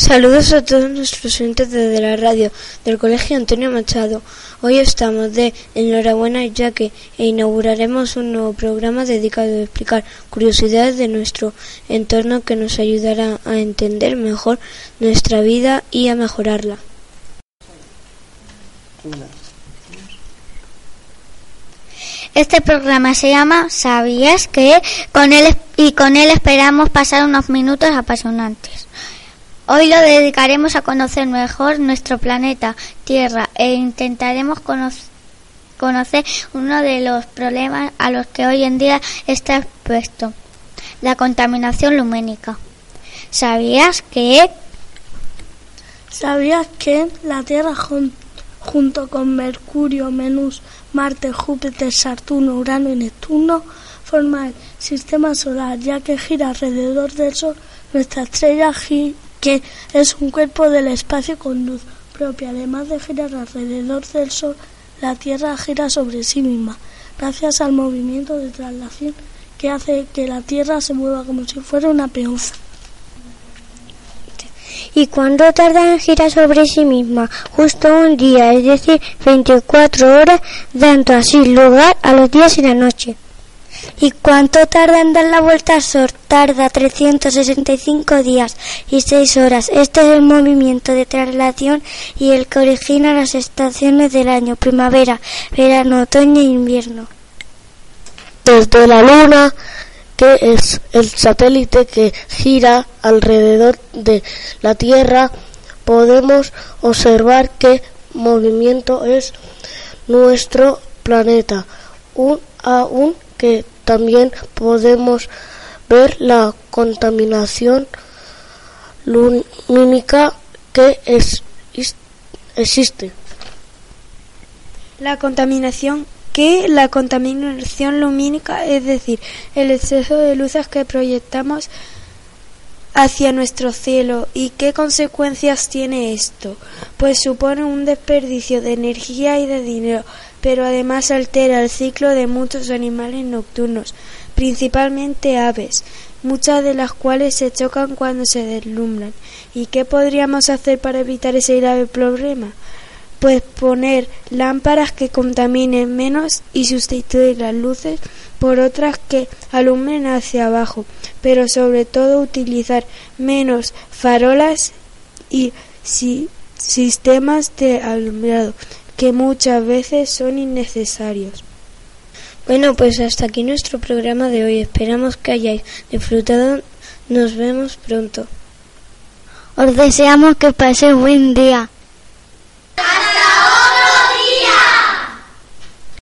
Saludos a todos nuestros oyentes desde la radio del Colegio Antonio Machado. Hoy estamos de enhorabuena ya que inauguraremos un nuevo programa dedicado a explicar curiosidades de nuestro entorno que nos ayudará a entender mejor nuestra vida y a mejorarla. Este programa se llama ¿Sabías que? Con él, y con él esperamos pasar unos minutos apasionantes. Hoy lo dedicaremos a conocer mejor nuestro planeta Tierra e intentaremos conocer uno de los problemas a los que hoy en día está expuesto, la contaminación lumínica. ¿Sabías que? ¿Sabías que la Tierra junto con Mercurio, Venus, Marte, Júpiter, Saturno, Urano y Neptuno forma el sistema solar, ya que gira alrededor del Sol. Nuestra estrella, que es un cuerpo del espacio con luz propia. Además de girar alrededor del Sol, la Tierra gira sobre sí misma, gracias al movimiento de traslación que hace que la Tierra se mueva como si fuera una peonza. ¿Y cuánto tarda en girar sobre sí misma? Justo un día, es decir, 24 horas, dando así lugar a los días y la noche. ¿Y cuánto tarda en dar la vuelta al Sol? Tarda 365 días y 6 horas. Este es el movimiento de traslación y el que origina las estaciones del año, primavera, verano, otoño e invierno. Desde la Luna que es el satélite que gira alrededor de la Tierra, podemos observar qué movimiento es nuestro planeta, un, aún que también podemos ver la contaminación lumínica que es, existe. La contaminación que la contaminación lumínica, es decir, el exceso de luces que proyectamos hacia nuestro cielo. ¿Y qué consecuencias tiene esto? Pues supone un desperdicio de energía y de dinero, pero además altera el ciclo de muchos animales nocturnos, principalmente aves, muchas de las cuales se chocan cuando se deslumbran. ¿Y qué podríamos hacer para evitar ese grave problema? Pues poner lámparas que contaminen menos y sustituir las luces por otras que alumbren hacia abajo, pero sobre todo utilizar menos farolas y sistemas de alumbrado que muchas veces son innecesarios. Bueno, pues hasta aquí nuestro programa de hoy. Esperamos que hayáis disfrutado. Nos vemos pronto. Os deseamos que paséis buen día.